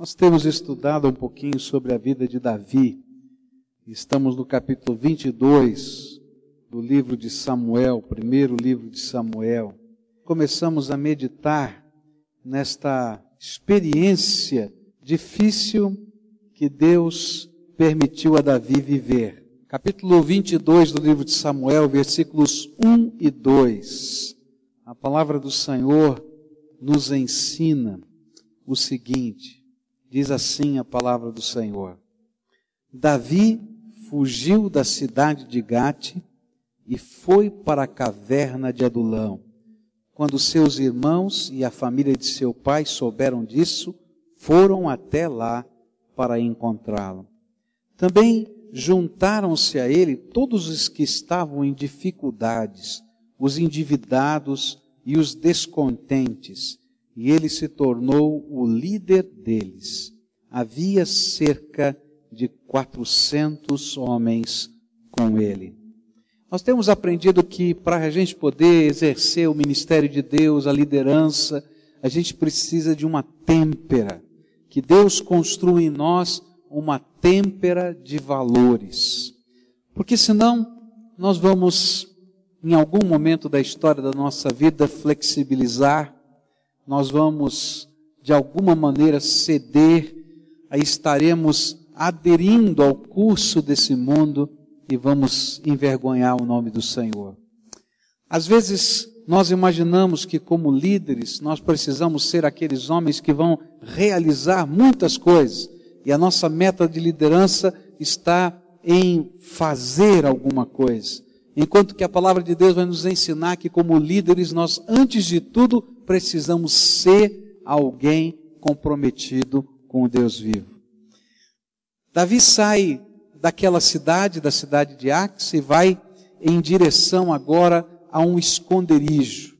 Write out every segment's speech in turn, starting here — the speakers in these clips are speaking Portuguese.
Nós temos estudado um pouquinho sobre a vida de Davi. Estamos no capítulo 22 do livro de Samuel, primeiro livro de Samuel. Começamos a meditar nesta experiência difícil que Deus permitiu a Davi viver. Capítulo 22 do livro de Samuel, versículos 1 e 2. A palavra do Senhor nos ensina o seguinte: diz assim a palavra do Senhor. Davi fugiu da cidade de Gate e foi para a caverna de Adulão. Quando seus irmãos e a família de seu pai souberam disso, foram até lá para encontrá-lo. Também juntaram-se a ele todos os que estavam em dificuldades, os endividados e os descontentes, e ele se tornou o líder deles. Havia cerca de 400 homens com ele. Nós temos aprendido que para a gente poder exercer o ministério de Deus, a liderança, a gente precisa de uma têmpera, que Deus construa em nós uma têmpera de valores. Porque senão nós vamos, em algum momento da história da nossa vida, flexibilizar, nós vamos, de alguma maneira, ceder, aí estaremos aderindo ao curso desse mundo e vamos envergonhar o nome do Senhor. Às vezes, nós imaginamos que, como líderes, nós precisamos ser aqueles homens que vão realizar muitas coisas, e a nossa meta de liderança está em fazer alguma coisa. Enquanto que a palavra de Deus vai nos ensinar que, como líderes, nós, antes de tudo, precisamos ser alguém comprometido com o Deus vivo. Davi sai daquela cidade, da cidade de Axe, e vai em direção agora a um esconderijo.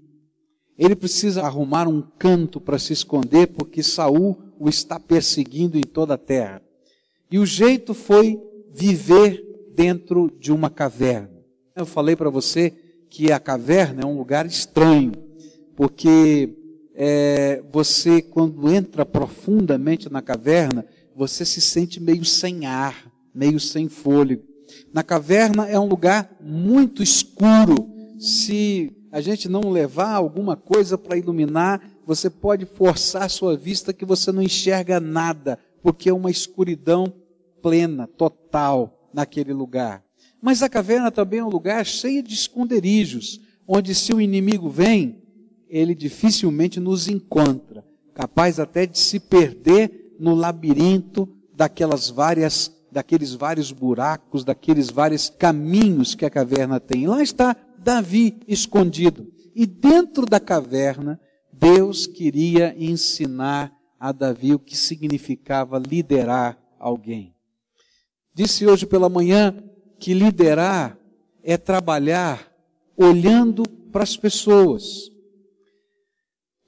Ele precisa arrumar um canto para se esconder, porque Saul o está perseguindo em toda a terra. E o jeito foi viver dentro de uma caverna. Eu falei para você que a caverna é um lugar estranho, porque é, você, quando entra profundamente na caverna, você se sente meio sem ar, meio sem fôlego. Na caverna é um lugar muito escuro. Se a gente não levar alguma coisa para iluminar, você pode forçar sua vista que você não enxerga nada, porque é uma escuridão plena, total naquele lugar. Mas a caverna também é um lugar cheio de esconderijos, onde se o inimigo vem, ele dificilmente nos encontra, capaz até de se perder no labirinto daquelas várias, daqueles vários buracos, daqueles vários caminhos que a caverna tem. Lá está Davi escondido. E dentro da caverna, Deus queria ensinar a Davi o que significava liderar alguém. Disse hoje pela manhã que liderar é trabalhar olhando para as pessoas.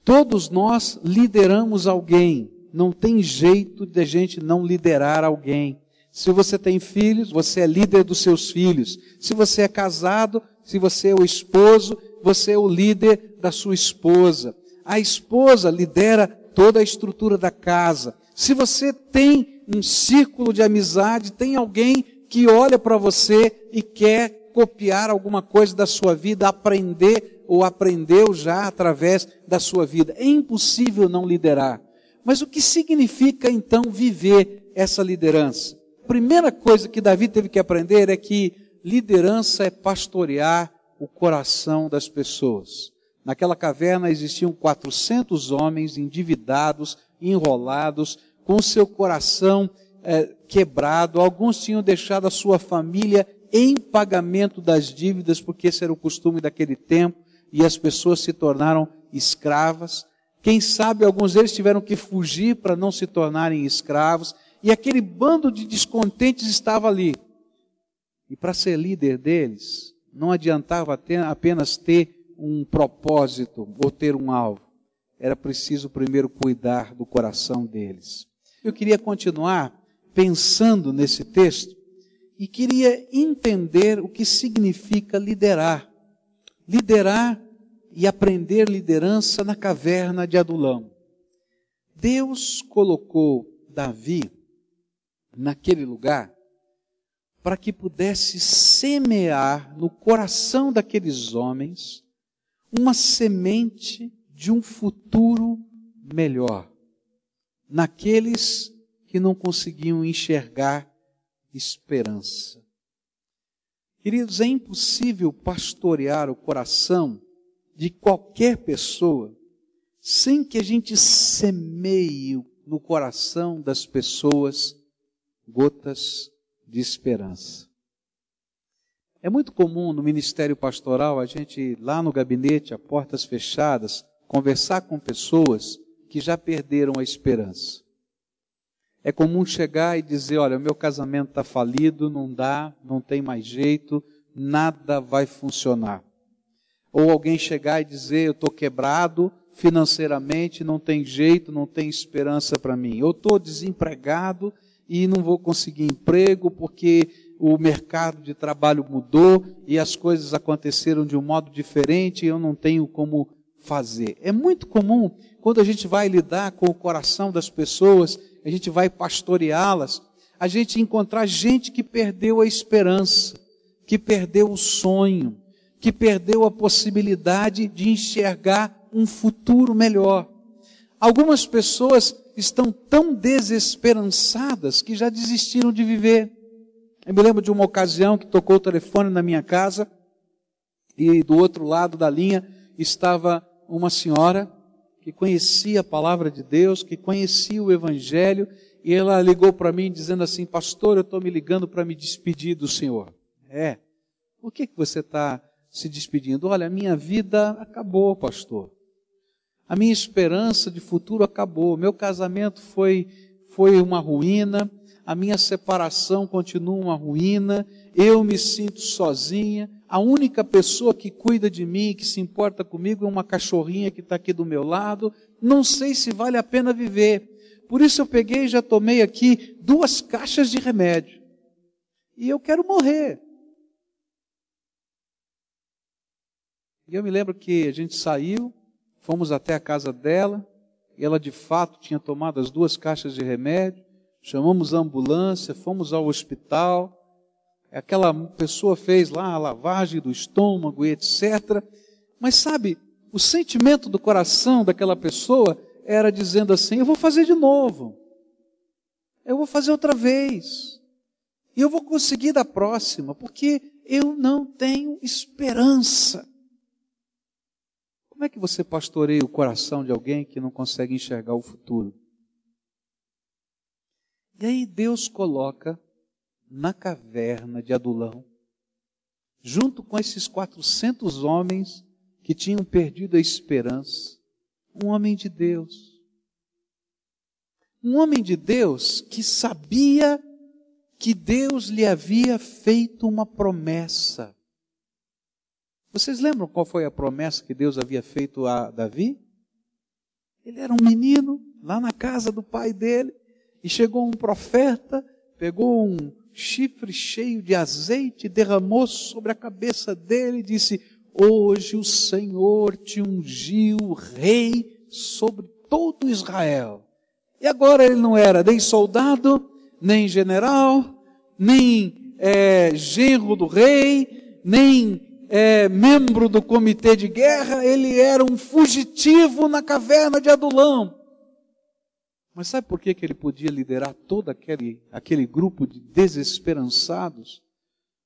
Todos nós lideramos alguém, não tem jeito de a gente não liderar alguém. Se você tem filhos, você é líder dos seus filhos. Se você é casado, se você é o esposo, você é o líder da sua esposa. A esposa lidera toda a estrutura da casa. Se você tem um círculo de amizade, tem alguém que olha para você e quer copiar alguma coisa da sua vida, aprender ou aprendeu já através da sua vida. É impossível não liderar. Mas o que significa então viver essa liderança? A primeira coisa que Davi teve que aprender é que liderança é pastorear o coração das pessoas. Naquela caverna existiam 400 homens endividados, enrolados, com seu coração é, quebrado. Alguns tinham deixado a sua família em pagamento das dívidas, porque esse era o costume daquele tempo, e as pessoas se tornaram escravas. Quem sabe alguns deles tiveram que fugir para não se tornarem escravos, e aquele bando de descontentes estava ali. E para ser líder deles, não adiantava ter, apenas ter um propósito ou ter um alvo. Era preciso primeiro cuidar do coração deles. Eu queria continuar pensando nesse texto e queria entender o que significa liderar. Liderar e aprender liderança na caverna de Adulão. Deus colocou Davi naquele lugar para que pudesse semear no coração daqueles homens uma semente de um futuro melhor, naqueles que não conseguiam enxergar esperança. Queridos, é impossível pastorear o coração de qualquer pessoa sem que a gente semeie no coração das pessoas gotas de esperança. É muito comum no ministério pastoral a gente lá no gabinete, a portas fechadas, conversar com pessoas que já perderam a esperança. É comum chegar e dizer: olha, meu casamento está falido, não dá, não tem mais jeito, nada vai funcionar. Ou alguém chegar e dizer: eu estou quebrado financeiramente, não tem jeito, não tem esperança para mim. Eu estou desempregado e não vou conseguir emprego porque o mercado de trabalho mudou e as coisas aconteceram de um modo diferente e eu não tenho como fazer. É muito comum quando a gente vai lidar com o coração das pessoas a gente vai pastoreá-las, a gente encontrar gente que perdeu a esperança, que perdeu o sonho, que perdeu a possibilidade de enxergar um futuro melhor. Algumas pessoas estão tão desesperançadas que já desistiram de viver. Eu me lembro de uma ocasião que tocou o telefone na minha casa e do outro lado da linha estava uma senhora que conhecia a palavra de Deus, que conhecia o Evangelho, e ela ligou para mim dizendo assim: Pastor, eu estou me ligando para me despedir do Senhor. É. Por que, que você está se despedindo? Olha, a minha vida acabou, pastor. A minha esperança de futuro acabou. Meu casamento foi, foi uma ruína. A minha separação continua uma ruína. Eu me sinto sozinha. A única pessoa que cuida de mim, que se importa comigo, é uma cachorrinha que está aqui do meu lado. Não sei se vale a pena viver. Por isso eu peguei e já tomei aqui duas caixas de remédio. E eu quero morrer. E eu me lembro que a gente saiu, fomos até a casa dela, e ela de fato tinha tomado as duas caixas de remédio, chamamos a ambulância, fomos ao hospital, aquela pessoa fez lá a lavagem do estômago e etc. Mas sabe, o sentimento do coração daquela pessoa era dizendo assim: eu vou fazer de novo, eu vou fazer outra vez, e eu vou conseguir da próxima, porque eu não tenho esperança. Como é que você pastoreia o coração de alguém que não consegue enxergar o futuro? E aí Deus coloca na caverna de Adulão, junto com esses 400 homens que tinham perdido a esperança, um homem de Deus. Um homem de Deus que sabia que Deus lhe havia feito uma promessa. Vocês lembram qual foi a promessa que Deus havia feito a Davi? Ele era um menino lá na casa do pai dele e chegou um profeta, pegou um, chifre cheio de azeite, derramou sobre a cabeça dele e disse: Hoje o Senhor te ungiu rei sobre todo Israel. E agora ele não era nem soldado, nem general, nem é, genro do rei, nem é, membro do comitê de guerra, ele era um fugitivo na caverna de Adulão. Mas sabe por que, que ele podia liderar todo aquele, aquele grupo de desesperançados?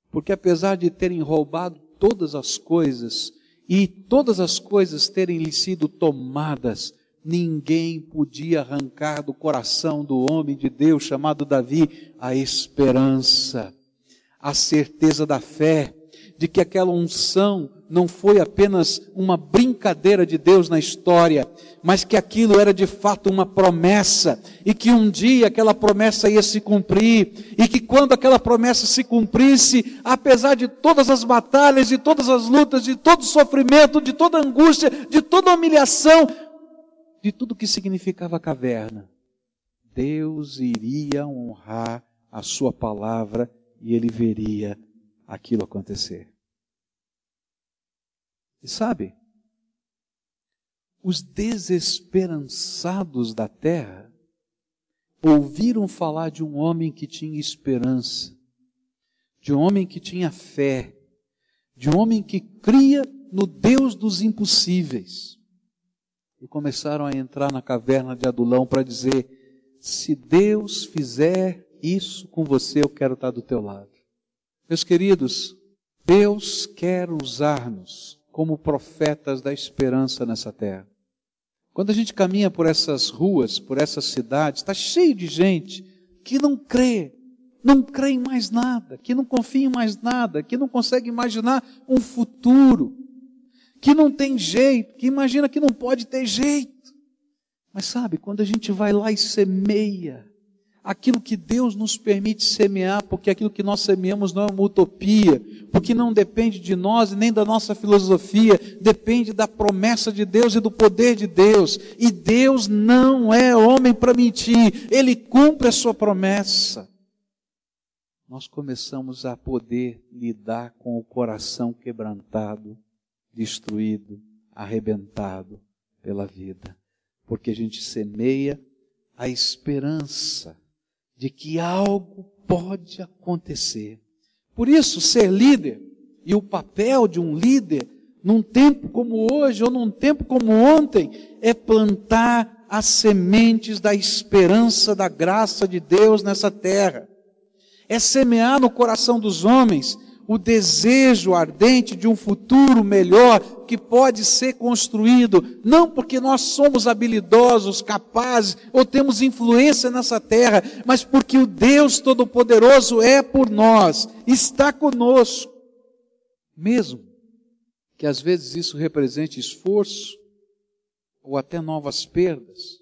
Porque apesar de terem roubado todas as coisas, e todas as coisas terem lhe sido tomadas, ninguém podia arrancar do coração do homem de Deus chamado Davi a esperança, a certeza da fé, de que aquela unção não foi apenas uma brincadeira de Deus na história, mas que aquilo era de fato uma promessa, e que um dia aquela promessa ia se cumprir, e que quando aquela promessa se cumprisse, apesar de todas as batalhas, de todas as lutas, de todo sofrimento, de toda angústia, de toda humilhação, de tudo que significava a caverna, Deus iria honrar a sua palavra e ele veria aquilo acontecer. E sabe, os desesperançados da terra ouviram falar de um homem que tinha esperança, de um homem que tinha fé, de um homem que cria no Deus dos impossíveis. E começaram a entrar na caverna de Adulão para dizer: se Deus fizer isso com você, eu quero estar do teu lado. Meus queridos, Deus quer usar-nos como profetas da esperança nessa terra. Quando a gente caminha por essas ruas, por essas cidades, está cheio de gente que não crê, não crê em mais nada, que não confia em mais nada, que não consegue imaginar um futuro, que não tem jeito, que imagina que não pode ter jeito. Mas sabe, quando a gente vai lá e semeia, aquilo que Deus nos permite semear, porque aquilo que nós semeamos não é uma utopia, porque não depende de nós nem da nossa filosofia, depende da promessa de Deus e do poder de Deus. E Deus não é homem para mentir, ele cumpre a sua promessa. Nós começamos a poder lidar com o coração quebrantado, destruído, arrebentado pela vida, porque a gente semeia a esperança de que algo pode acontecer. Por isso, ser líder e o papel de um líder num tempo como hoje ou num tempo como ontem é plantar as sementes da esperança da graça de Deus nessa terra. É semear no coração dos homens o desejo ardente de um futuro melhor que pode ser construído, não porque nós somos habilidosos, capazes ou temos influência nessa terra, mas porque o Deus Todo-Poderoso é por nós, está conosco. Mesmo que às vezes isso represente esforço ou até novas perdas.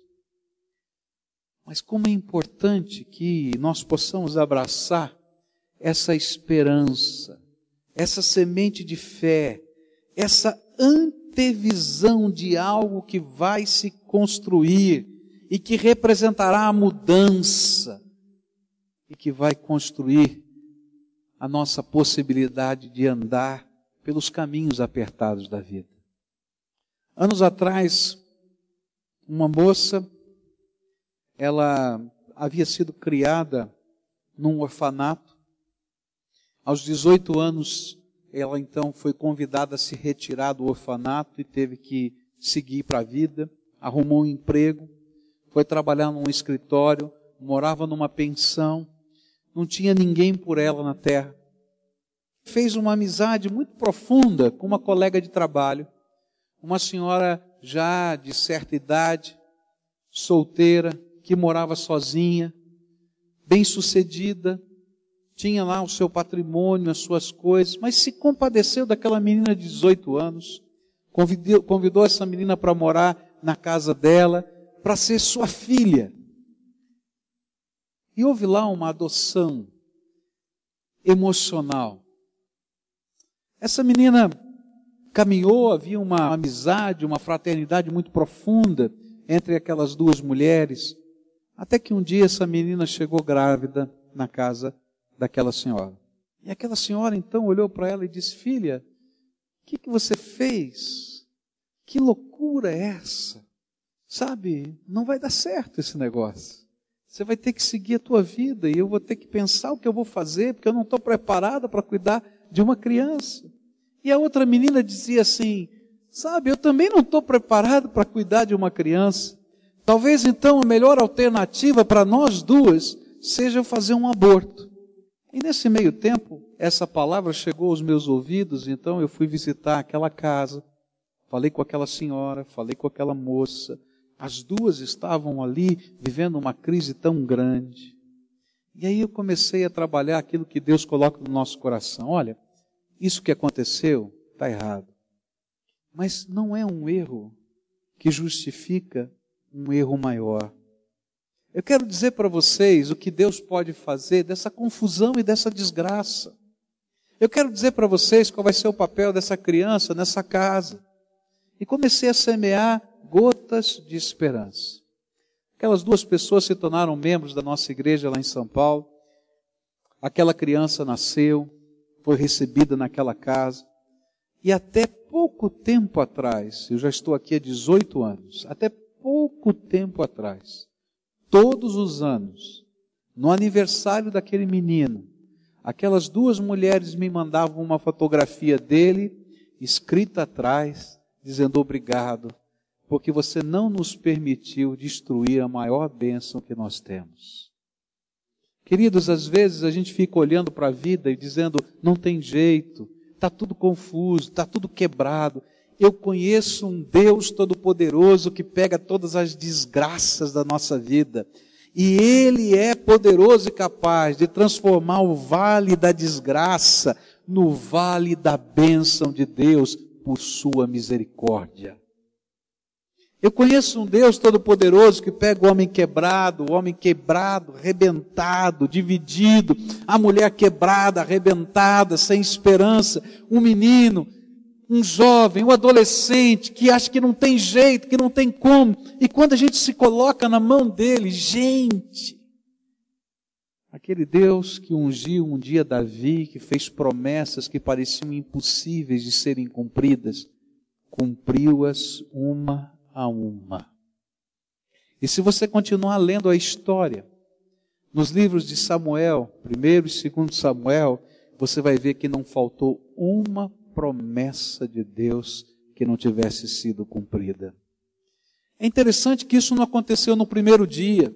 Mas como é importante que nós possamos abraçar essa esperança, essa semente de fé, essa antevisão de algo que vai se construir e que representará a mudança e que vai construir a nossa possibilidade de andar pelos caminhos apertados da vida. Anos atrás, uma moça, ela havia sido criada num orfanato aos 18 anos, ela então foi convidada a se retirar do orfanato e teve que seguir para a vida, arrumou um emprego, foi trabalhar num escritório, morava numa pensão, não tinha ninguém por ela na terra. Fez uma amizade muito profunda com uma colega de trabalho, uma senhora já de certa idade, solteira, que morava sozinha, bem-sucedida, tinha lá o seu patrimônio, as suas coisas, mas se compadeceu daquela menina de 18 anos, convidou, convidou essa menina para morar na casa dela, para ser sua filha. E houve lá uma adoção emocional. Essa menina caminhou, havia uma amizade, uma fraternidade muito profunda entre aquelas duas mulheres, até que um dia essa menina chegou grávida na casa daquela senhora. E aquela senhora então olhou para ela e disse: Filha, o que, que você fez? Que loucura é essa? Sabe, não vai dar certo esse negócio. Você vai ter que seguir a tua vida e eu vou ter que pensar o que eu vou fazer, porque eu não estou preparada para cuidar de uma criança. E a outra menina dizia assim: Sabe, eu também não estou preparado para cuidar de uma criança. Talvez então a melhor alternativa para nós duas seja fazer um aborto. E nesse meio tempo, essa palavra chegou aos meus ouvidos, então eu fui visitar aquela casa, falei com aquela senhora, falei com aquela moça. As duas estavam ali vivendo uma crise tão grande. E aí eu comecei a trabalhar aquilo que Deus coloca no nosso coração. Olha, isso que aconteceu está errado. Mas não é um erro que justifica um erro maior. Eu quero dizer para vocês o que Deus pode fazer dessa confusão e dessa desgraça. Eu quero dizer para vocês qual vai ser o papel dessa criança nessa casa. E comecei a semear gotas de esperança. Aquelas duas pessoas se tornaram membros da nossa igreja lá em São Paulo. Aquela criança nasceu, foi recebida naquela casa. E até pouco tempo atrás, eu já estou aqui há 18 anos, até pouco tempo atrás, todos os anos, no aniversário daquele menino, aquelas duas mulheres me mandavam uma fotografia dele, escrita atrás, dizendo obrigado, porque você não nos permitiu destruir a maior bênção que nós temos. Queridos, às vezes a gente fica olhando para a vida e dizendo, não tem jeito, está tudo confuso, está tudo quebrado. Eu conheço um Deus Todo-Poderoso que pega todas as desgraças da nossa vida. E Ele é poderoso e capaz de transformar o vale da desgraça no vale da bênção de Deus por Sua misericórdia. Eu conheço um Deus todo-poderoso que pega o homem quebrado, o homem quebrado, arrebentado, dividido, a mulher quebrada, arrebentada, sem esperança, um menino, um jovem, um adolescente que acha que não tem jeito, que não tem como. E quando a gente se coloca na mão dele, gente, aquele Deus que ungiu um dia Davi, que fez promessas que pareciam impossíveis de serem cumpridas, cumpriu-as uma a uma. E se você continuar lendo a história, nos livros de Samuel, primeiro e segundo Samuel, você vai ver que não faltou uma promessa de Deus que não tivesse sido cumprida. É interessante que isso não aconteceu no primeiro dia,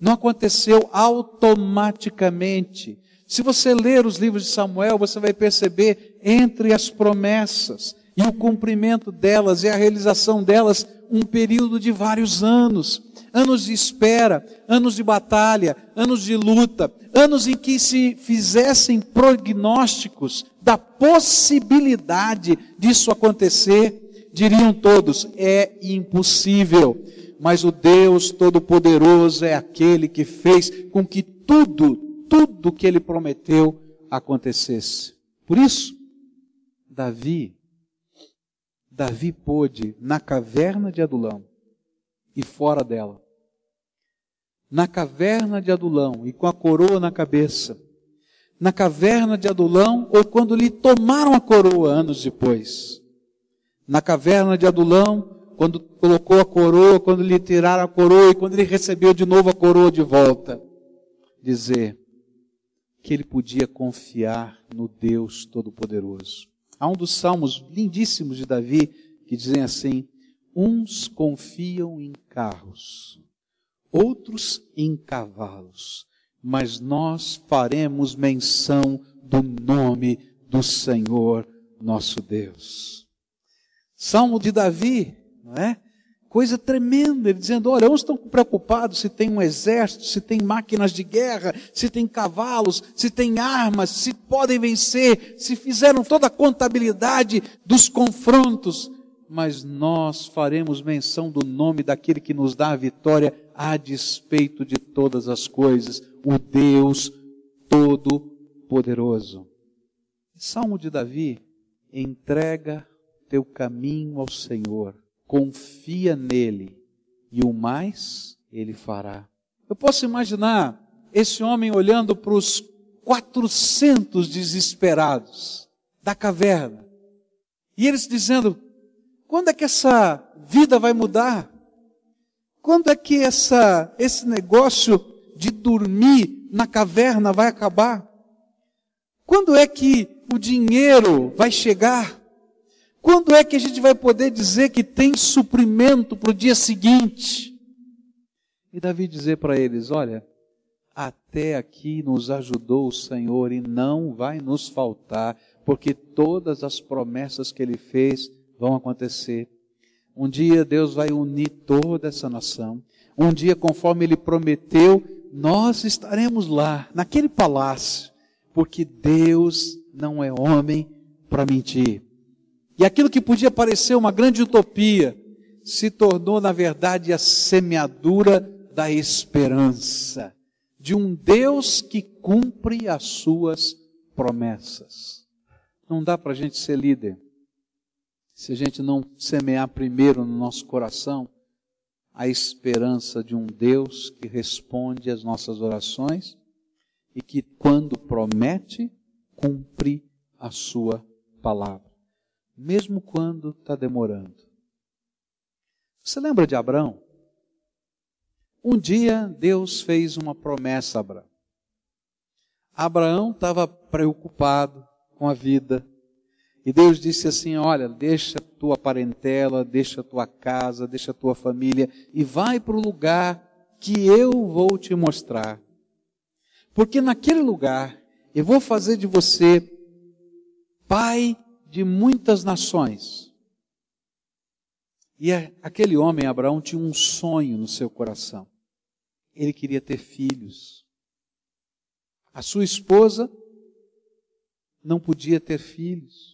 não aconteceu automaticamente. Se você ler os livros de Samuel, você vai perceber entre as promessas e o cumprimento delas e a realização delas um período de vários anos anos de espera, anos de batalha, anos de luta, anos em que se fizessem prognósticos da possibilidade disso acontecer, diriam todos: é impossível. Mas o Deus Todo-Poderoso é aquele que fez com que tudo, tudo que ele prometeu acontecesse. Por isso, Davi, Davi pôde, na caverna de Adulão e fora dela, na caverna de Adulão e com a coroa na cabeça, na caverna de Adulão ou quando lhe tomaram a coroa anos depois. Na caverna de Adulão, quando colocou a coroa, quando lhe tiraram a coroa e quando ele recebeu de novo a coroa de volta. Dizer que ele podia confiar no Deus Todo-Poderoso. Há um dos salmos lindíssimos de Davi que dizem assim: Uns confiam em carros, outros em cavalos, mas nós faremos menção do nome do Senhor nosso Deus. Salmo de Davi, não é? Coisa tremenda, ele dizendo: olha, uns estão preocupados se tem um exército, se tem máquinas de guerra, se tem cavalos, se tem armas, se podem vencer, se fizeram toda a contabilidade dos confrontos mas nós faremos menção do nome daquele que nos dá a vitória a despeito de todas as coisas, o Deus Todo-Poderoso. Salmo de Davi, entrega teu caminho ao Senhor, confia nele, e o mais ele fará. Eu posso imaginar esse homem olhando para os 400 desesperados da caverna, e eles dizendo: quando é que essa vida vai mudar? Quando é que essa, esse negócio de dormir na caverna vai acabar? Quando é que o dinheiro vai chegar? Quando é que a gente vai poder dizer que tem suprimento para o dia seguinte? E Davi dizer para eles: olha, até aqui nos ajudou o Senhor e não vai nos faltar, porque todas as promessas que ele fez vão acontecer. Um dia Deus vai unir toda essa nação. Um dia, conforme Ele prometeu, nós estaremos lá, naquele palácio, porque Deus não é homem para mentir. E aquilo que podia parecer uma grande utopia, se tornou, na verdade, a semeadura da esperança, de um Deus que cumpre as suas promessas. Não dá para a gente ser líder se a gente não semear primeiro no nosso coração a esperança de um Deus que responde às nossas orações e que, quando promete, cumpre a sua palavra, mesmo quando está demorando. Você lembra de Abraão? Um dia Deus fez uma promessa a Abraão. Abraão estava preocupado com a vida. E Deus disse assim: Olha, deixa tua parentela, deixa tua casa, deixa tua família e vai para o lugar que eu vou te mostrar. Porque naquele lugar eu vou fazer de você pai de muitas nações. E aquele homem, Abraão, tinha um sonho no seu coração. Ele queria ter filhos. A sua esposa não podia ter filhos.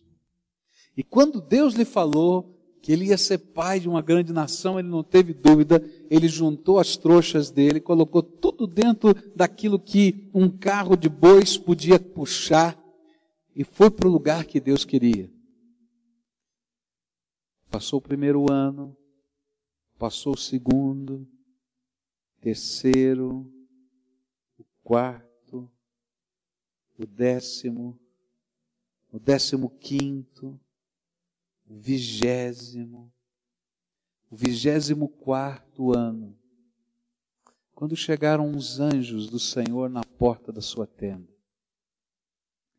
E quando Deus lhe falou que ele ia ser pai de uma grande nação, ele não teve dúvida, ele juntou as trouxas dele, colocou tudo dentro daquilo que um carro de bois podia puxar e foi para o lugar que Deus queria. Passou o primeiro ano, passou o segundo, terceiro, o quarto, o décimo, o décimo quinto, o vigésimo, o vigésimo quarto ano, quando chegaram os anjos do Senhor na porta da sua tenda.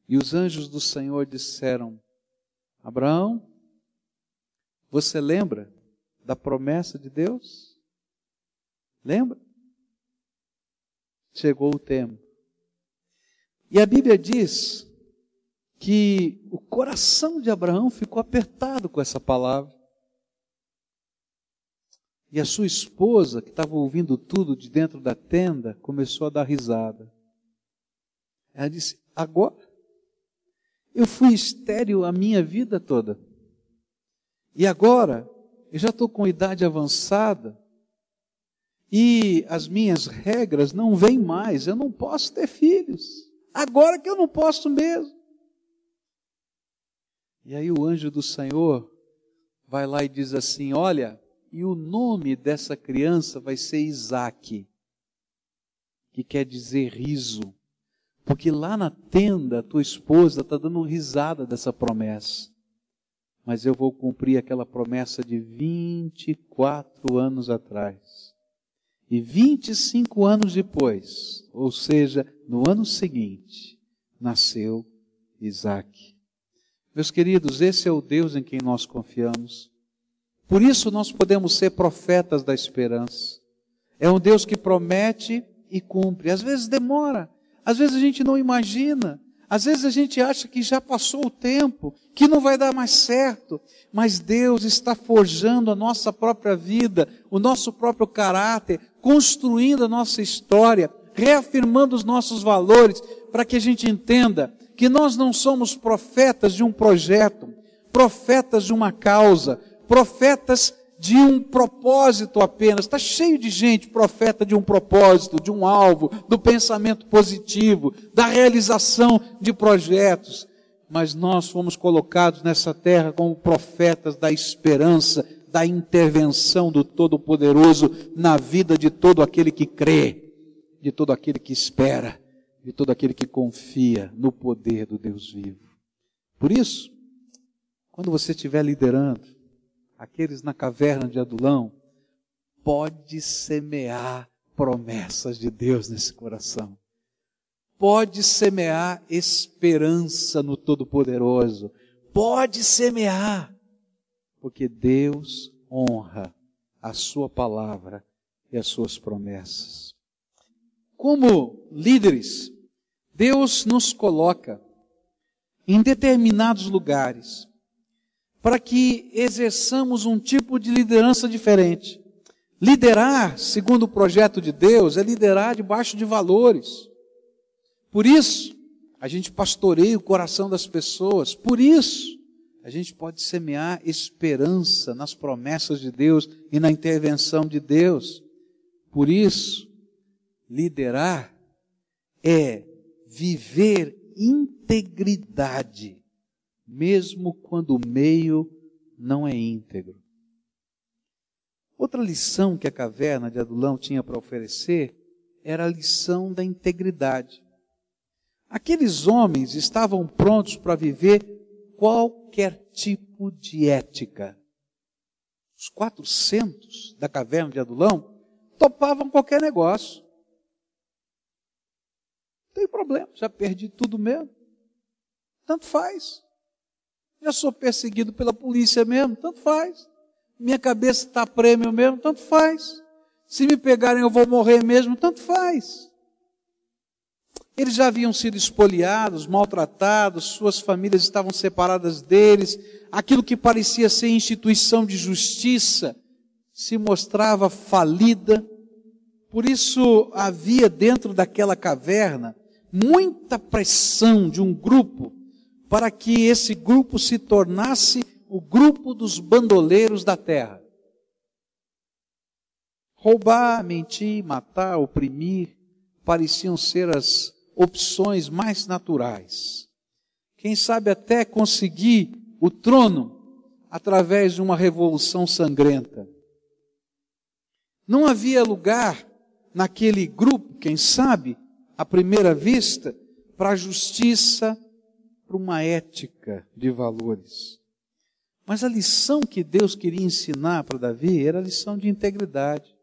E os anjos do Senhor disseram: Abraão, você lembra da promessa de Deus? Lembra? Chegou o tempo. E a Bíblia diz que o coração de Abraão ficou apertado com essa palavra. E a sua esposa, que estava ouvindo tudo de dentro da tenda, começou a dar risada. Ela disse: Agora, eu fui estéril a minha vida toda. E agora, eu já estou com idade avançada e as minhas regras não vêm mais, eu não posso ter filhos. Agora que eu não posso mesmo. E aí o anjo do Senhor vai lá e diz assim: Olha, e o nome dessa criança vai ser Isaac, que quer dizer riso. Porque lá na tenda, tua esposa está dando risada dessa promessa mas eu vou cumprir aquela promessa de 24 anos atrás. E 25 anos depois, ou seja, no ano seguinte, nasceu Isaac. Meus queridos, esse é o Deus em quem nós confiamos. Por isso nós podemos ser profetas da esperança. É um Deus que promete e cumpre. Às vezes demora, às vezes a gente não imagina, às vezes a gente acha que já passou o tempo, que não vai dar mais certo, mas Deus está forjando a nossa própria vida, o nosso próprio caráter, construindo a nossa história, reafirmando os nossos valores, para que a gente entenda que nós não somos profetas de um projeto, profetas de uma causa, profetas de um propósito apenas. Está cheio de gente profeta de um propósito, de um alvo, do pensamento positivo, da realização de projetos. Mas nós fomos colocados nessa terra como profetas da esperança, da intervenção do Todo-Poderoso na vida de todo aquele que crê, de todo aquele que espera, de todo aquele que confia no poder do Deus vivo. Por isso, quando você estiver liderando, aqueles na caverna de Adulão, pode semear promessas de Deus nesse coração. Pode semear esperança no Todo-Poderoso. Pode semear, porque Deus honra a Sua palavra e as Suas promessas. Como líderes, Deus nos coloca em determinados lugares para que exerçamos um tipo de liderança diferente. Liderar, segundo o projeto de Deus, é liderar debaixo de valores. Por isso, a gente pastoreia o coração das pessoas. Por isso, a gente pode semear esperança nas promessas de Deus e na intervenção de Deus. Por isso, liderar é viver integridade mesmo quando o meio não é íntegro. Outra lição que a caverna de Adulão tinha para oferecer era a lição da integridade. Aqueles homens estavam prontos para viver qualquer tipo de ética. Os quatrocentos da caverna de Adulão topavam qualquer negócio. Tem problema, já perdi tudo mesmo. Tanto faz. Já sou perseguido pela polícia mesmo, tanto faz. Minha cabeça está prêmio mesmo, tanto faz. Se me pegarem eu vou morrer mesmo, tanto faz. Eles já haviam sido espoliados, maltratados, suas famílias estavam separadas deles, aquilo que parecia ser instituição de justiça se mostrava falida. Por isso havia dentro daquela caverna muita pressão de um grupo para que esse grupo se tornasse o grupo dos bandoleiros da terra. Roubar, mentir, matar, oprimir pareciam ser as opções mais naturais. Quem sabe até conseguir o trono através de uma revolução sangrenta. Não havia lugar naquele grupo, quem sabe, à primeira vista, para a justiça, para uma ética de valores. Mas a lição que Deus queria ensinar para Davi era a lição de integridade.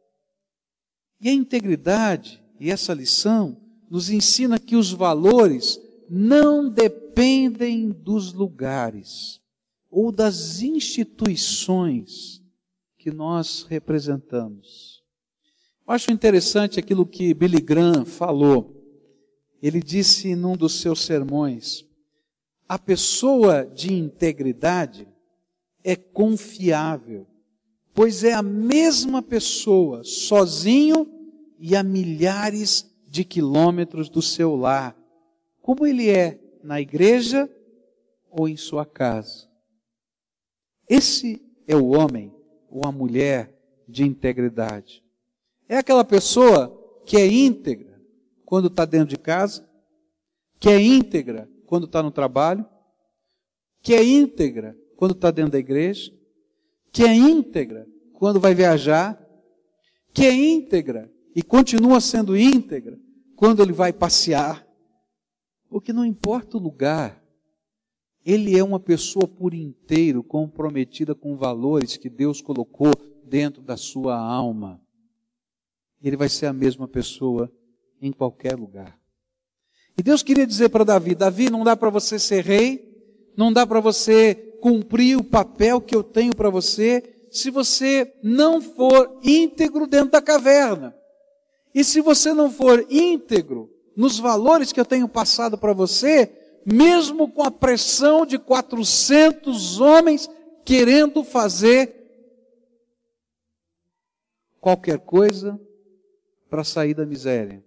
E a integridade e essa lição nos ensina que os valores não dependem dos lugares ou das instituições que nós representamos. Eu acho interessante aquilo que Billy Graham falou. Ele disse num dos seus sermões: a pessoa de integridade é confiável, pois é a mesma pessoa sozinho e a milhares de quilômetros do seu lar, como ele é na igreja ou em sua casa. Esse é o homem ou a mulher de integridade. É aquela pessoa que é íntegra quando está dentro de casa, que é íntegra quando está no trabalho, que é íntegra quando está dentro da igreja, que é íntegra quando vai viajar, que é íntegra e continua sendo íntegra quando ele vai passear, porque não importa o lugar, ele é uma pessoa por inteiro comprometida com valores que Deus colocou dentro da sua alma. Ele vai ser a mesma pessoa em qualquer lugar. E Deus queria dizer para Davi: Davi, não dá para você ser rei, não dá para você cumprir o papel que eu tenho para você, se você não for íntegro dentro da caverna. E se você não for íntegro nos valores que eu tenho passado para você, mesmo com a pressão de 400 homens querendo fazer qualquer coisa para sair da miséria.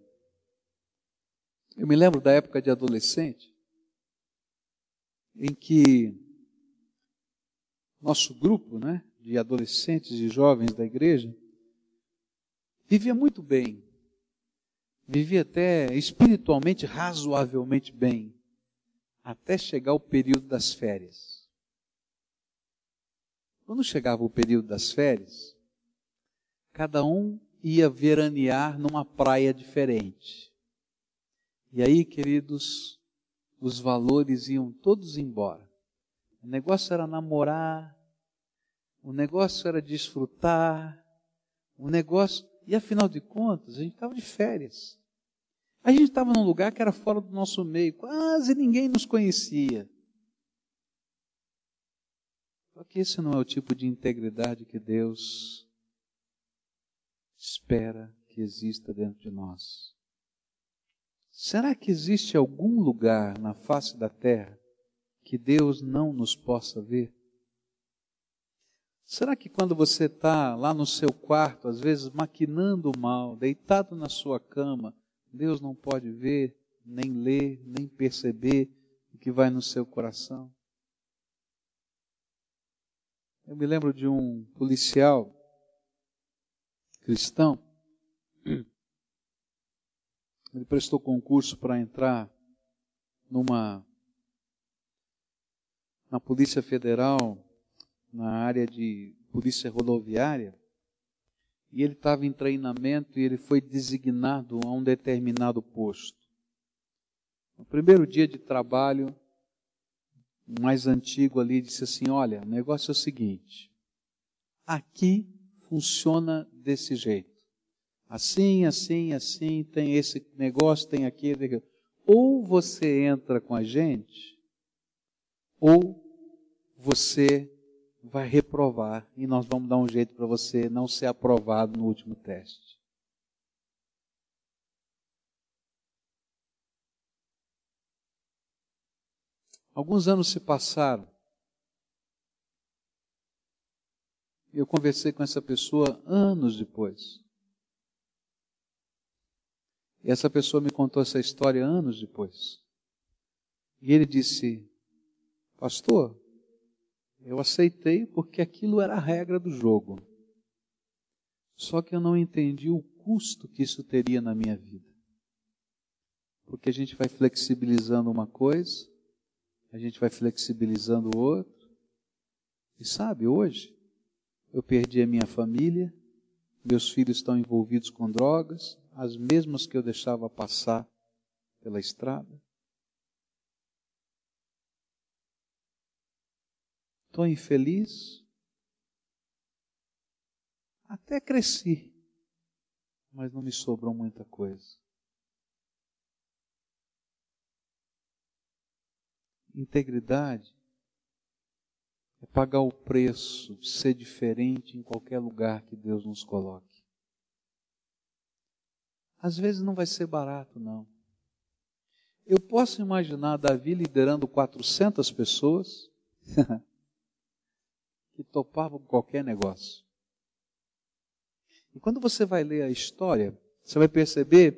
Eu me lembro da época de adolescente, em que nosso grupo, né, de adolescentes e jovens da igreja, vivia muito bem vivia até espiritualmente razoavelmente bem, até chegar o período das férias. Quando chegava o período das férias, cada um ia veranear numa praia diferente. E aí, queridos, os valores iam todos embora. O negócio era namorar, o negócio era desfrutar, o negócio. E afinal de contas, a gente estava de férias. A gente estava num lugar que era fora do nosso meio, quase ninguém nos conhecia. Só que esse não é o tipo de integridade que Deus espera que exista dentro de nós. Será que existe algum lugar na face da terra que Deus não nos possa ver? Será que quando você está lá no seu quarto, às vezes maquinando mal, deitado na sua cama, Deus não pode ver, nem ler, nem perceber o que vai no seu coração. Eu me lembro de um policial cristão. Ele prestou concurso para entrar numa na Polícia Federal, na área de polícia rodoviária e ele estava em treinamento e ele foi designado a um determinado posto. No primeiro dia de trabalho, o mais antigo ali disse assim: Olha, o negócio é o seguinte, aqui funciona desse jeito. Assim, assim, assim, tem esse negócio, tem aquele. Ou você entra com a gente, ou você vai reprovar e nós vamos dar um jeito para você não ser aprovado no último teste. Alguns anos se passaram. Eu conversei com essa pessoa anos depois. E essa pessoa me contou essa história anos depois. E ele disse: Pastor, eu aceitei porque aquilo era a regra do jogo. Só que eu não entendi o custo que isso teria na minha vida. Porque a gente vai flexibilizando uma coisa, a gente vai flexibilizando o outro. E sabe, hoje, eu perdi a minha família, meus filhos estão envolvidos com drogas, as mesmas que eu deixava passar pela estrada. Estou infeliz. Até cresci, mas não me sobrou muita coisa. Integridade é pagar o preço de ser diferente em qualquer lugar que Deus nos coloque. Às vezes não vai ser barato, não. Eu posso imaginar Davi liderando 400 pessoas que topavam qualquer negócio. E quando você vai ler a história, você vai perceber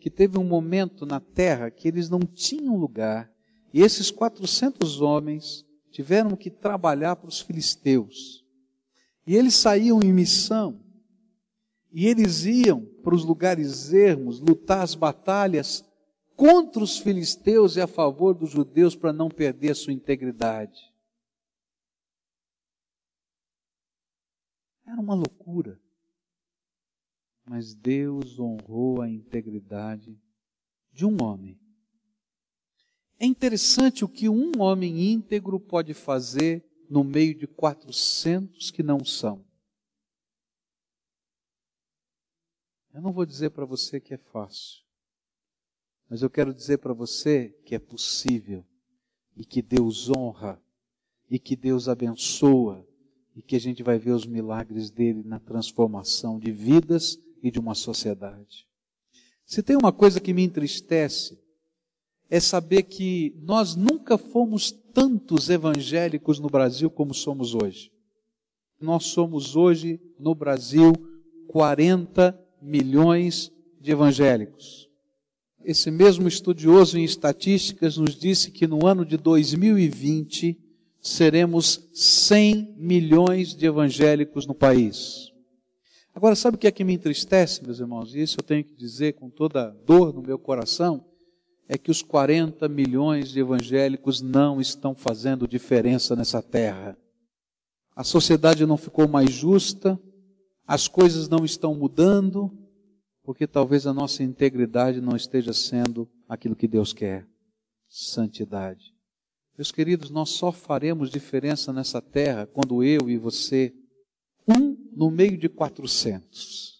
que teve um momento na terra que eles não tinham lugar, e esses 400 homens tiveram que trabalhar para os filisteus. E eles saíam em missão. E eles iam para os lugares ermos, lutar as batalhas contra os filisteus e a favor dos judeus para não perder a sua integridade. Era uma loucura. Mas Deus honrou a integridade de um homem é interessante o que um homem íntegro pode fazer no meio de 400 que não são. Eu não vou dizer para você que é fácil, mas eu quero dizer para você que é possível e que Deus honra e que Deus abençoa e que a gente vai ver os milagres dele na transformação de vidas e de uma sociedade. Se tem uma coisa que me entristece, é saber que nós nunca fomos tantos evangélicos no Brasil como somos hoje. Nós somos hoje, no Brasil, 40 milhões de evangélicos. Esse mesmo estudioso em estatísticas nos disse que no ano de 2020 seremos 100 milhões de evangélicos no país. Agora, sabe o que é que me entristece, meus irmãos? E isso eu tenho que dizer com toda dor no meu coração é que os 40 milhões de evangélicos não estão fazendo diferença nessa terra. A sociedade não ficou mais justa, as coisas não estão mudando, porque talvez a nossa integridade não esteja sendo aquilo que Deus quer santidade. Meus queridos, nós só faremos diferença nessa terra quando eu e você, um no meio de 400,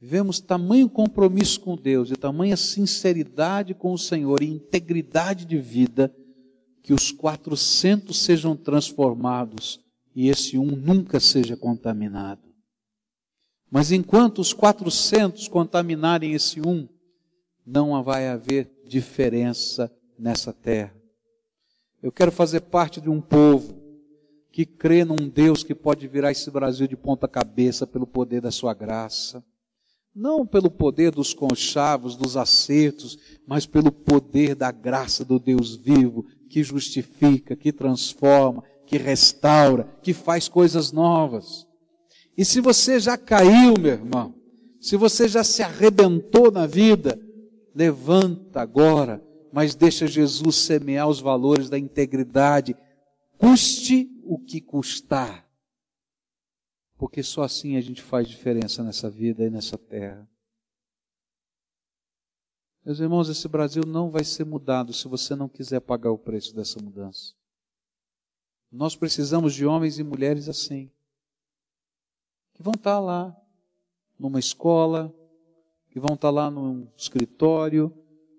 Vivemos tamanho compromisso com Deus e tamanha sinceridade com o Senhor e integridade de vida que os 400 sejam transformados e esse um nunca seja contaminado. Mas enquanto os 400 contaminarem esse um, não vai haver diferença nessa terra. Eu quero fazer parte de um povo que crê num Deus que pode virar esse Brasil de ponta cabeça pelo poder da sua graça não pelo poder dos conchavos, dos acertos, mas pelo poder da graça do Deus vivo, que justifica, que transforma, que restaura, que faz coisas novas. E se você já caiu, meu irmão, se você já se arrebentou na vida, levanta agora, mas deixa Jesus semear os valores da integridade, custe o que custar porque só assim a gente faz diferença nessa vida e nessa terra. Meus irmãos, esse Brasil não vai ser mudado se você não quiser pagar o preço dessa mudança. Nós precisamos de homens e mulheres assim, que vão estar lá, numa escola, que vão estar lá num escritório,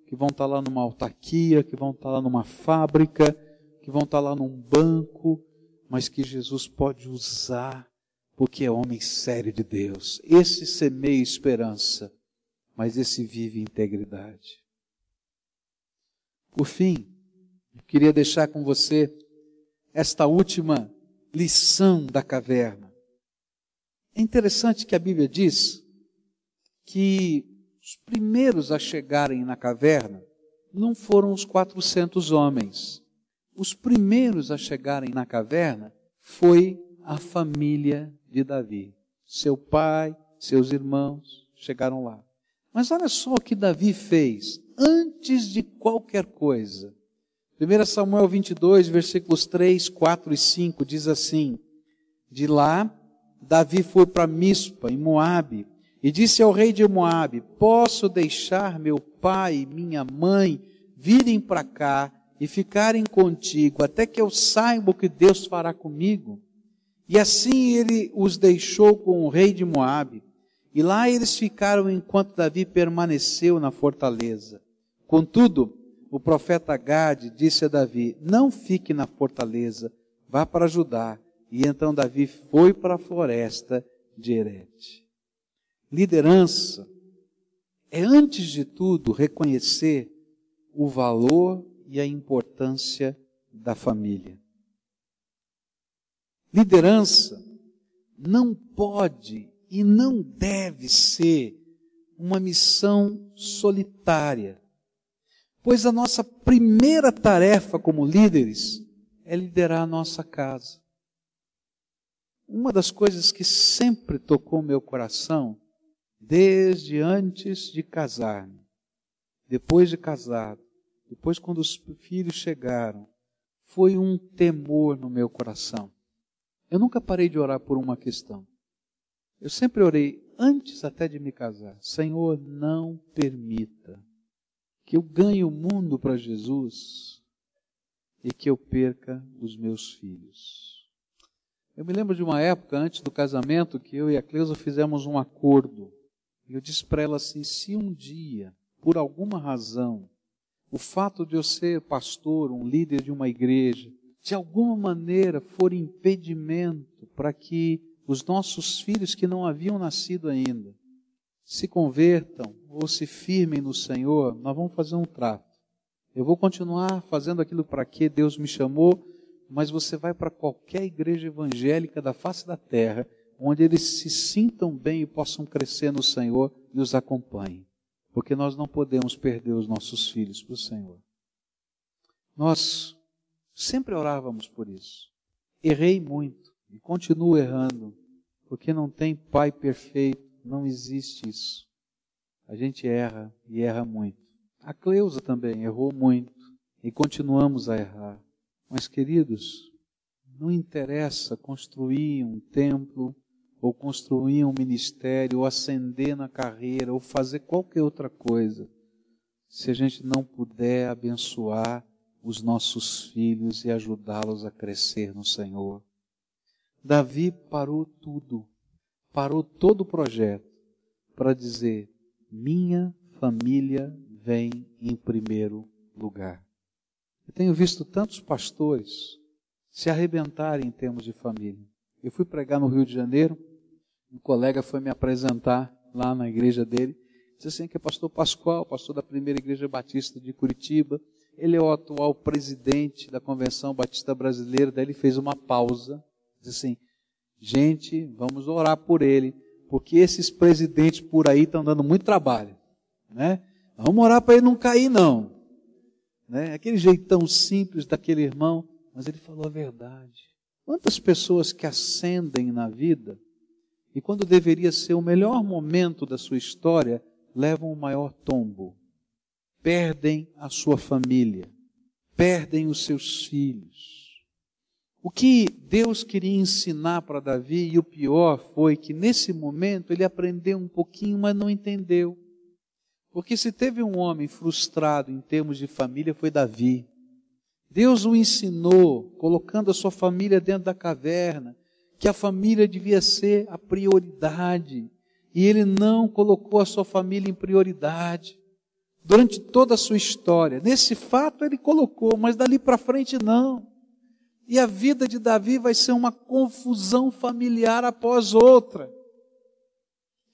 que vão estar lá numa autarquia, que vão estar lá numa fábrica, que vão estar lá num banco, mas que Jesus pode usar porque é homem sério de Deus. Esse semeia esperança, mas esse vive integridade. Por fim, eu queria deixar com você esta última lição da caverna. É interessante que a Bíblia diz que os primeiros a chegarem na caverna não foram os 400 homens. Os primeiros a chegarem na caverna foi a família de Davi. Seu pai, seus irmãos chegaram lá. Mas olha só o que Davi fez antes de qualquer coisa. 1 Samuel 22, versículos 3, 4 e 5 diz assim: De lá, Davi foi para Mispa, em Moabe, e disse ao rei de Moabe: Posso deixar meu pai e minha mãe virem para cá e ficarem contigo, até que eu saiba o que Deus fará comigo? E assim ele os deixou com o rei de Moabe. E lá eles ficaram enquanto Davi permaneceu na fortaleza. Contudo, o profeta Gade disse a Davi: Não fique na fortaleza, vá para Judá. E então Davi foi para a floresta de Herete. Liderança é, antes de tudo, reconhecer o valor e a importância da família. Liderança não pode e não deve ser uma missão solitária, pois a nossa primeira tarefa como líderes é liderar a nossa casa. Uma das coisas que sempre tocou meu coração desde antes de casar-me, depois de casado, depois quando os filhos chegaram, foi um temor no meu coração. Eu nunca parei de orar por uma questão. Eu sempre orei antes até de me casar. Senhor, não permita que eu ganhe o mundo para Jesus e que eu perca os meus filhos. Eu me lembro de uma época antes do casamento que eu e a Cleusa fizemos um acordo. E eu disse para ela assim: se um dia, por alguma razão, o fato de eu ser pastor, um líder de uma igreja, de alguma maneira for impedimento para que os nossos filhos que não haviam nascido ainda se convertam ou se firmem no Senhor, nós vamos fazer um trato. Eu vou continuar fazendo aquilo para que Deus me chamou, mas você vai para qualquer igreja evangélica da face da terra onde eles se sintam bem e possam crescer no Senhor e os acompanhem. Porque nós não podemos perder os nossos filhos para o Senhor. Nós sempre orávamos por isso. Errei muito e continuo errando, porque não tem pai perfeito, não existe isso. A gente erra e erra muito. A Cleusa também errou muito e continuamos a errar. Mas, queridos, não interessa construir um templo ou construir um ministério, ou ascender na carreira, ou fazer qualquer outra coisa, se a gente não puder abençoar os nossos filhos e ajudá-los a crescer no Senhor. Davi parou tudo, parou todo o projeto para dizer: minha família vem em primeiro lugar. Eu tenho visto tantos pastores se arrebentarem em termos de família. Eu fui pregar no Rio de Janeiro um colega foi me apresentar lá na igreja dele. Disse assim que é pastor Pascoal, pastor da primeira igreja batista de Curitiba. Ele é o atual presidente da Convenção Batista Brasileira. Daí ele fez uma pausa. Disse assim, gente, vamos orar por ele, porque esses presidentes por aí estão dando muito trabalho. Né? Vamos orar para ele não cair, não. Né? Aquele jeitão simples daquele irmão, mas ele falou a verdade. Quantas pessoas que ascendem na vida e quando deveria ser o melhor momento da sua história, levam o maior tombo. Perdem a sua família, perdem os seus filhos. O que Deus queria ensinar para Davi, e o pior foi que nesse momento ele aprendeu um pouquinho, mas não entendeu. Porque se teve um homem frustrado em termos de família, foi Davi. Deus o ensinou, colocando a sua família dentro da caverna, que a família devia ser a prioridade E ele não colocou a sua família em prioridade. Durante toda a sua história. Nesse fato ele colocou, mas dali para frente não. E a vida de Davi vai ser uma confusão familiar após outra.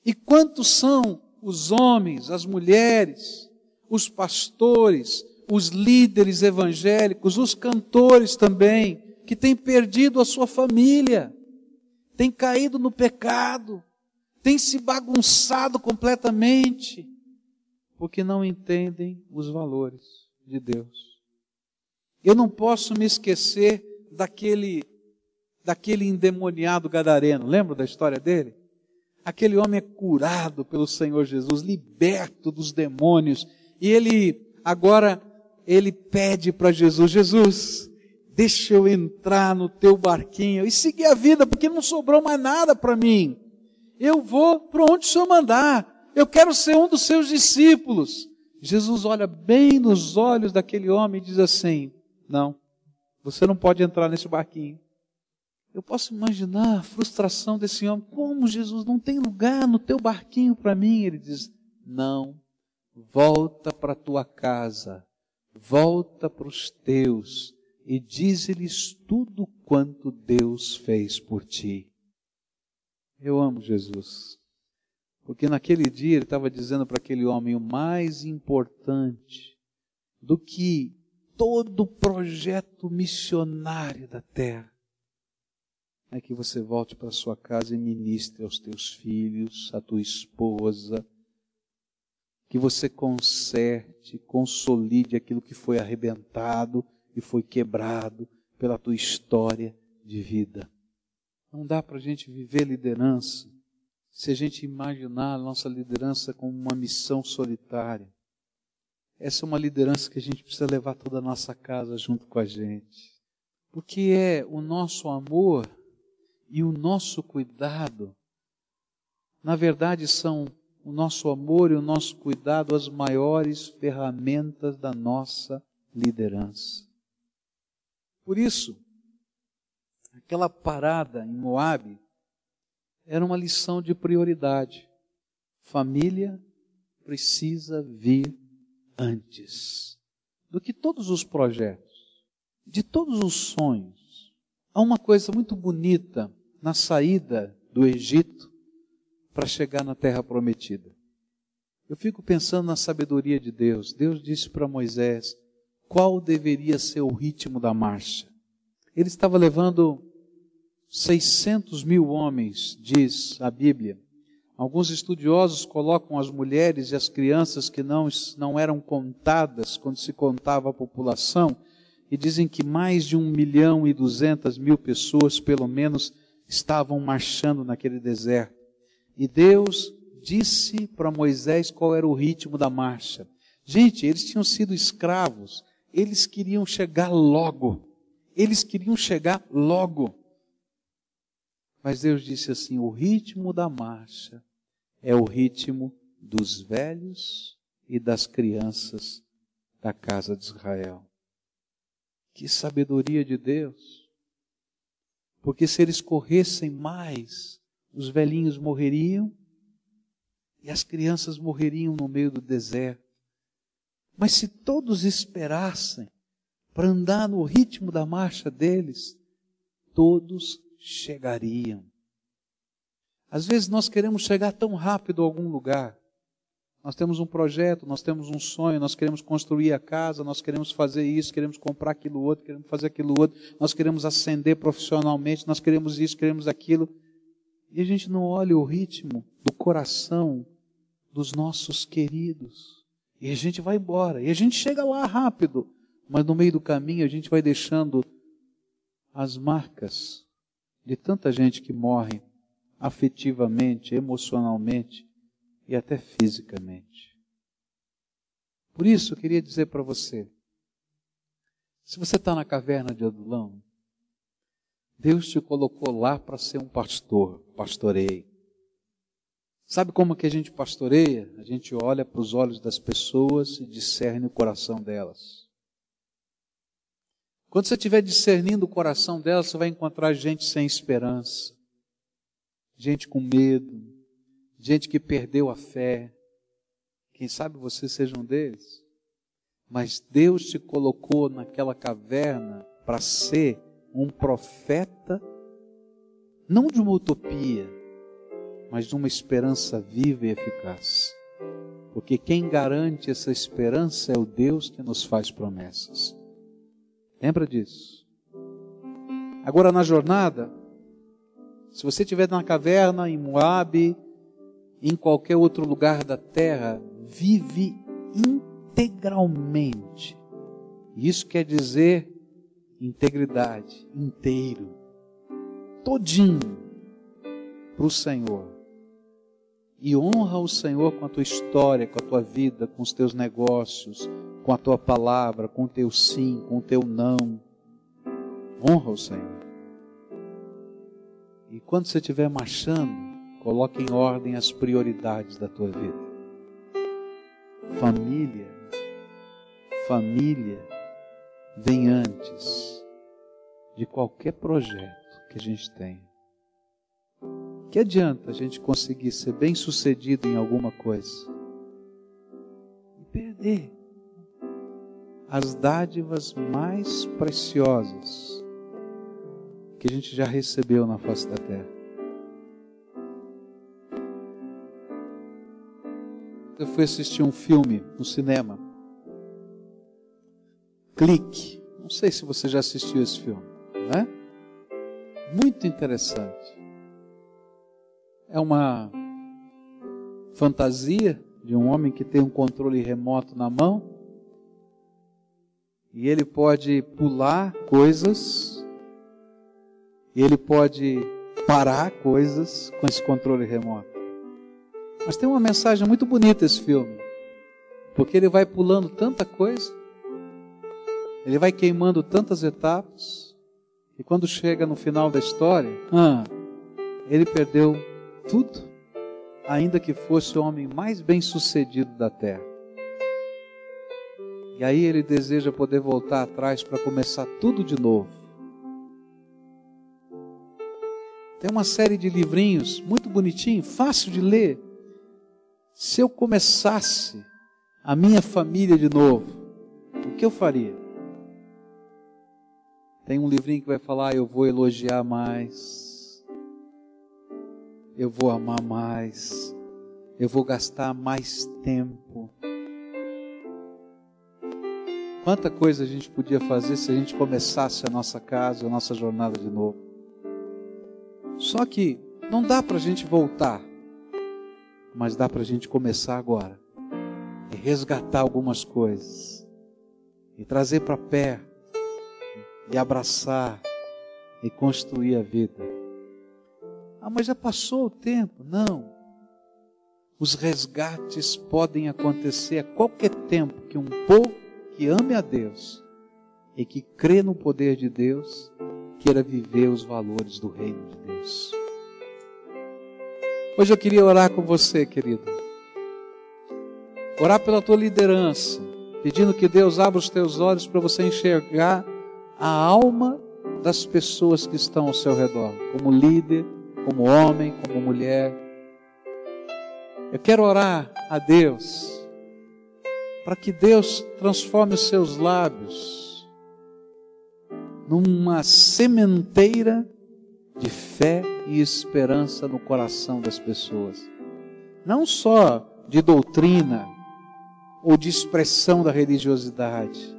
E quantos são os homens, as mulheres, os pastores, os líderes evangélicos, os cantores também, que têm perdido a sua família, têm caído no pecado, têm se bagunçado completamente, porque não entendem os valores de Deus. Eu não posso me esquecer daquele daquele endemoniado gadareno. Lembra da história dele? Aquele homem é curado pelo Senhor Jesus, liberto dos demônios, e ele agora ele pede para Jesus: Jesus, deixa eu entrar no teu barquinho e seguir a vida, porque não sobrou mais nada para mim. Eu vou para onde o Senhor mandar. Eu quero ser um dos seus discípulos. Jesus olha bem nos olhos daquele homem e diz assim: Não, você não pode entrar nesse barquinho. Eu posso imaginar a frustração desse homem. Como Jesus não tem lugar no teu barquinho para mim? Ele diz: Não, volta para tua casa volta para os teus e dize-lhes tudo quanto Deus fez por ti. Eu amo Jesus. Porque naquele dia ele estava dizendo para aquele homem: o mais importante do que todo o projeto missionário da terra é que você volte para sua casa e ministre aos teus filhos, à tua esposa, que você conserte, consolide aquilo que foi arrebentado e foi quebrado pela tua história de vida. Não dá para a gente viver liderança se a gente imaginar a nossa liderança como uma missão solitária. Essa é uma liderança que a gente precisa levar toda a nossa casa junto com a gente. Porque é o nosso amor e o nosso cuidado, na verdade, são o nosso amor e o nosso cuidado as maiores ferramentas da nossa liderança. Por isso, aquela parada em Moabe era uma lição de prioridade. Família precisa vir antes do que todos os projetos, de todos os sonhos. Há uma coisa muito bonita na saída do Egito para chegar na terra prometida. Eu fico pensando na sabedoria de Deus. Deus disse para Moisés qual deveria ser o ritmo da marcha. Ele estava levando 600 mil homens, diz a Bíblia. Alguns estudiosos colocam as mulheres e as crianças que não, não eram contadas quando se contava a população e dizem que mais de um milhão e duzentas mil pessoas, pelo menos, estavam marchando naquele deserto. E Deus disse para Moisés qual era o ritmo da marcha. Gente, eles tinham sido escravos, eles queriam chegar logo. Eles queriam chegar logo. Mas Deus disse assim: o ritmo da marcha é o ritmo dos velhos e das crianças da casa de Israel. Que sabedoria de Deus! Porque se eles corressem mais, os velhinhos morreriam e as crianças morreriam no meio do deserto. Mas se todos esperassem para andar no ritmo da marcha deles, todos chegariam. Às vezes nós queremos chegar tão rápido a algum lugar. Nós temos um projeto, nós temos um sonho, nós queremos construir a casa, nós queremos fazer isso, queremos comprar aquilo outro, queremos fazer aquilo outro, nós queremos ascender profissionalmente, nós queremos isso, queremos aquilo e a gente não olha o ritmo do coração dos nossos queridos. E a gente vai embora. E a gente chega lá rápido. Mas no meio do caminho a gente vai deixando as marcas de tanta gente que morre afetivamente, emocionalmente e até fisicamente. Por isso eu queria dizer para você: se você está na caverna de Adulão, Deus te colocou lá para ser um pastor, pastoreie. Sabe como que a gente pastoreia? A gente olha para os olhos das pessoas e discerne o coração delas. Quando você estiver discernindo o coração delas, você vai encontrar gente sem esperança, gente com medo, gente que perdeu a fé. Quem sabe você seja um deles. Mas Deus te colocou naquela caverna para ser um profeta, não de uma utopia, mas de uma esperança viva e eficaz. Porque quem garante essa esperança é o Deus que nos faz promessas. Lembra disso? Agora na jornada, se você estiver na caverna, em Moabe, em qualquer outro lugar da terra, vive integralmente. Isso quer dizer integridade, inteiro, todinho para o Senhor. E honra o Senhor com a tua história, com a tua vida, com os teus negócios, com a tua palavra, com o teu sim, com o teu não. Honra o Senhor. E quando você estiver marchando, coloque em ordem as prioridades da tua vida. Família, família vem antes de qualquer projeto que a gente tenha. Que adianta a gente conseguir ser bem sucedido em alguma coisa e perder as dádivas mais preciosas que a gente já recebeu na face da terra. Eu fui assistir um filme no cinema. Clique. Não sei se você já assistiu esse filme, né? Muito interessante. É uma fantasia de um homem que tem um controle remoto na mão e ele pode pular coisas e ele pode parar coisas com esse controle remoto. Mas tem uma mensagem muito bonita esse filme, porque ele vai pulando tanta coisa, ele vai queimando tantas etapas, e quando chega no final da história, ah, ele perdeu tudo, ainda que fosse o homem mais bem sucedido da terra. E aí ele deseja poder voltar atrás para começar tudo de novo. Tem uma série de livrinhos muito bonitinho, fácil de ler. Se eu começasse a minha família de novo, o que eu faria? Tem um livrinho que vai falar: eu vou elogiar mais, eu vou amar mais, eu vou gastar mais tempo. Quanta coisa a gente podia fazer se a gente começasse a nossa casa, a nossa jornada de novo. Só que não dá para a gente voltar, mas dá para a gente começar agora e resgatar algumas coisas e trazer para perto e abraçar e construir a vida. Ah, mas já passou o tempo? Não. Os resgates podem acontecer a qualquer tempo que um povo que ame a Deus e que crê no poder de Deus queira viver os valores do reino de Deus. Hoje eu queria orar com você, querido. Orar pela tua liderança, pedindo que Deus abra os teus olhos para você enxergar a alma das pessoas que estão ao seu redor, como líder, como homem, como mulher. Eu quero orar a Deus para que Deus transforme os seus lábios numa sementeira de fé e esperança no coração das pessoas. Não só de doutrina ou de expressão da religiosidade,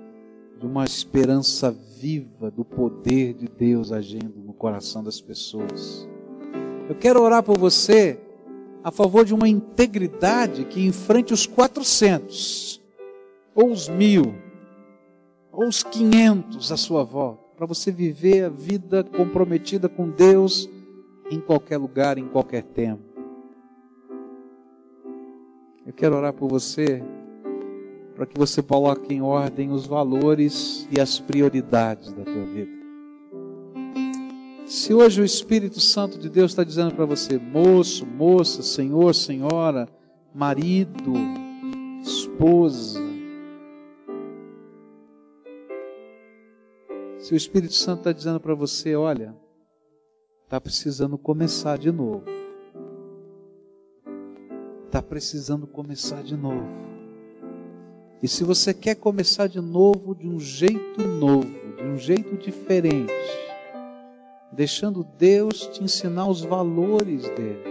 de uma esperança viva do poder de Deus agindo no coração das pessoas. Eu quero orar por você a favor de uma integridade que enfrente os 400, ou os mil, ou os 500 à sua volta para você viver a vida comprometida com Deus em qualquer lugar, em qualquer tempo. Eu quero orar por você, para que você coloque em ordem os valores e as prioridades da tua vida. Se hoje o Espírito Santo de Deus está dizendo para você, moço, moça, senhor, senhora, marido, esposa, Se o Espírito Santo está dizendo para você, olha, está precisando começar de novo. precisando começar de novo. E se você quer começar de novo, de um jeito novo, de um jeito diferente, deixando Deus te ensinar os valores dele,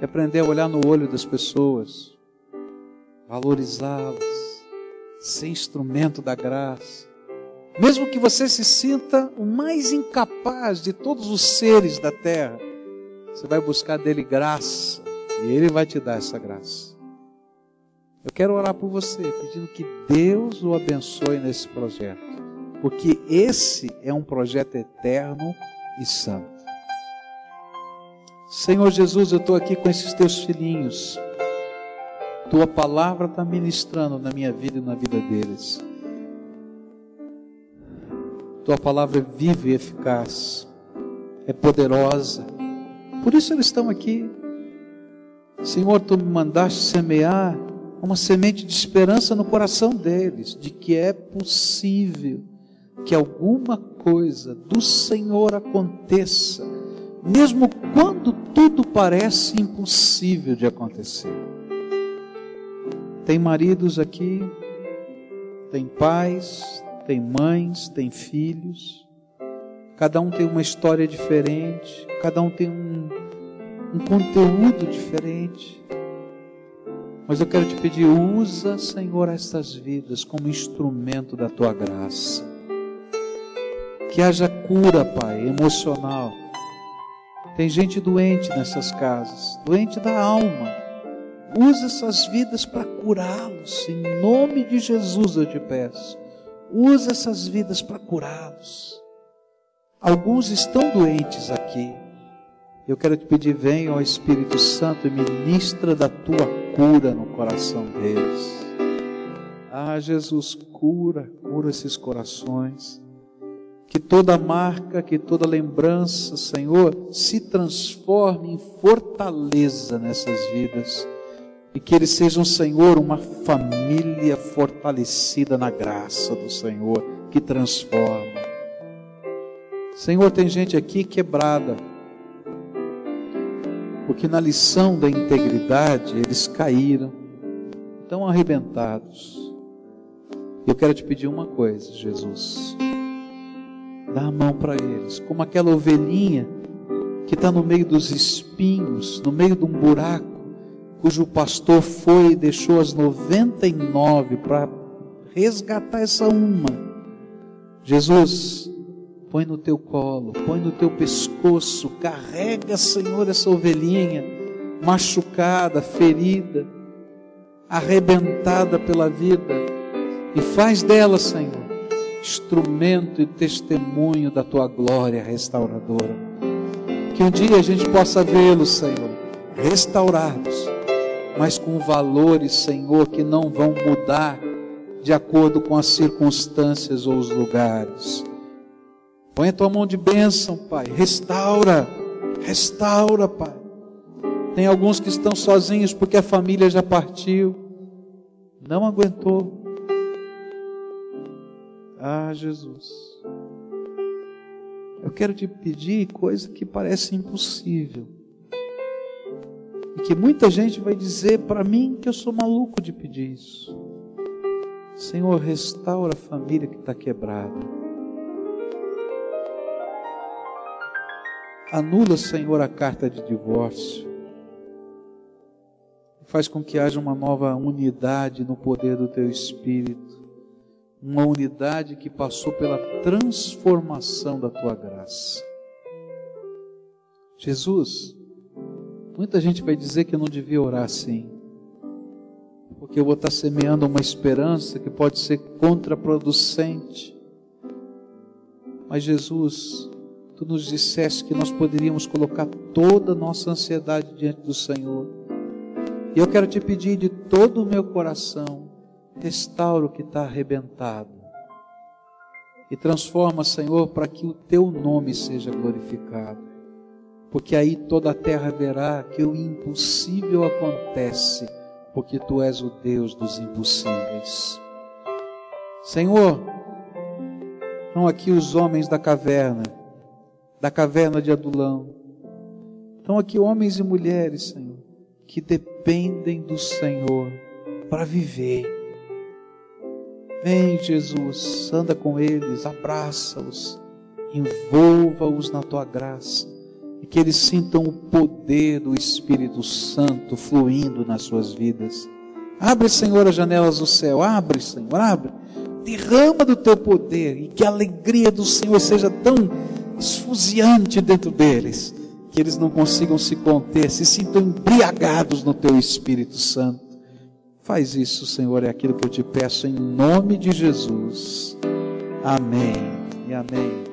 aprender a olhar no olho das pessoas, valorizá-las, ser instrumento da graça. Mesmo que você se sinta o mais incapaz de todos os seres da terra, você vai buscar dele graça e ele vai te dar essa graça. Eu quero orar por você, pedindo que Deus o abençoe nesse projeto, porque esse é um projeto eterno e santo. Senhor Jesus, eu estou aqui com esses teus filhinhos. Tua palavra está ministrando na minha vida e na vida deles. Tua palavra é viva e eficaz, é poderosa. Por isso eles estão aqui. Senhor, tu me mandaste semear uma semente de esperança no coração deles, de que é possível que alguma coisa do Senhor aconteça, mesmo quando tudo parece impossível de acontecer. Tem maridos aqui, tem pais, tem mães, tem filhos, cada um tem uma história diferente, cada um tem um, um conteúdo diferente. Mas eu quero te pedir, usa, Senhor, estas vidas como instrumento da tua graça. Que haja cura, Pai, emocional. Tem gente doente nessas casas, doente da alma Usa essas vidas para curá-los. Em nome de Jesus eu te peço. Usa essas vidas para curá-los. Alguns estão doentes aqui. Eu quero te pedir, venha ao Espírito Santo e ministra da tua cura no coração deles. Ah, Jesus, cura, cura esses corações. Que toda marca, que toda lembrança, Senhor, se transforme em fortaleza nessas vidas e que eles sejam, Senhor, uma família fortalecida na graça do Senhor, que transforma. Senhor, tem gente aqui quebrada, porque na lição da integridade eles caíram, tão arrebentados. Eu quero te pedir uma coisa, Jesus. Dá a mão para eles, como aquela ovelhinha que está no meio dos espinhos, no meio de um buraco cujo pastor foi e deixou as 99 para resgatar essa uma. Jesus, põe no teu colo, põe no teu pescoço, carrega, Senhor, essa ovelhinha machucada, ferida, arrebentada pela vida, e faz dela, Senhor, instrumento e testemunho da tua glória restauradora. Que um dia a gente possa vê-los, Senhor, restaurados mas com valores, Senhor, que não vão mudar de acordo com as circunstâncias ou os lugares. Põe a tua mão de bênção, Pai. Restaura, restaura, Pai. Tem alguns que estão sozinhos porque a família já partiu, não aguentou. Ah, Jesus. Eu quero te pedir coisa que parece impossível e que muita gente vai dizer para mim que eu sou maluco de pedir isso. Senhor, restaura a família que está quebrada. Anula, Senhor, a carta de divórcio. Faz com que haja uma nova unidade no poder do Teu Espírito. Uma unidade que passou pela transformação da Tua graça. Jesus, Muita gente vai dizer que eu não devia orar assim, porque eu vou estar semeando uma esperança que pode ser contraproducente. Mas Jesus, tu nos disseste que nós poderíamos colocar toda a nossa ansiedade diante do Senhor. E eu quero te pedir de todo o meu coração, restaura o que está arrebentado. E transforma, Senhor, para que o teu nome seja glorificado porque aí toda a terra verá que o impossível acontece, porque tu és o Deus dos impossíveis. Senhor, estão aqui os homens da caverna, da caverna de Adulão. Estão aqui homens e mulheres, Senhor, que dependem do Senhor para viver. Vem, Jesus, anda com eles, abraça-os, envolva-os na tua graça e que eles sintam o poder do Espírito Santo fluindo nas suas vidas. Abre, Senhor, as janelas do céu, abre, Senhor, abre. Derrama do teu poder e que a alegria do Senhor seja tão esfuziante dentro deles que eles não consigam se conter, se sintam embriagados no teu Espírito Santo. Faz isso, Senhor, é aquilo que eu te peço em nome de Jesus. Amém e amém.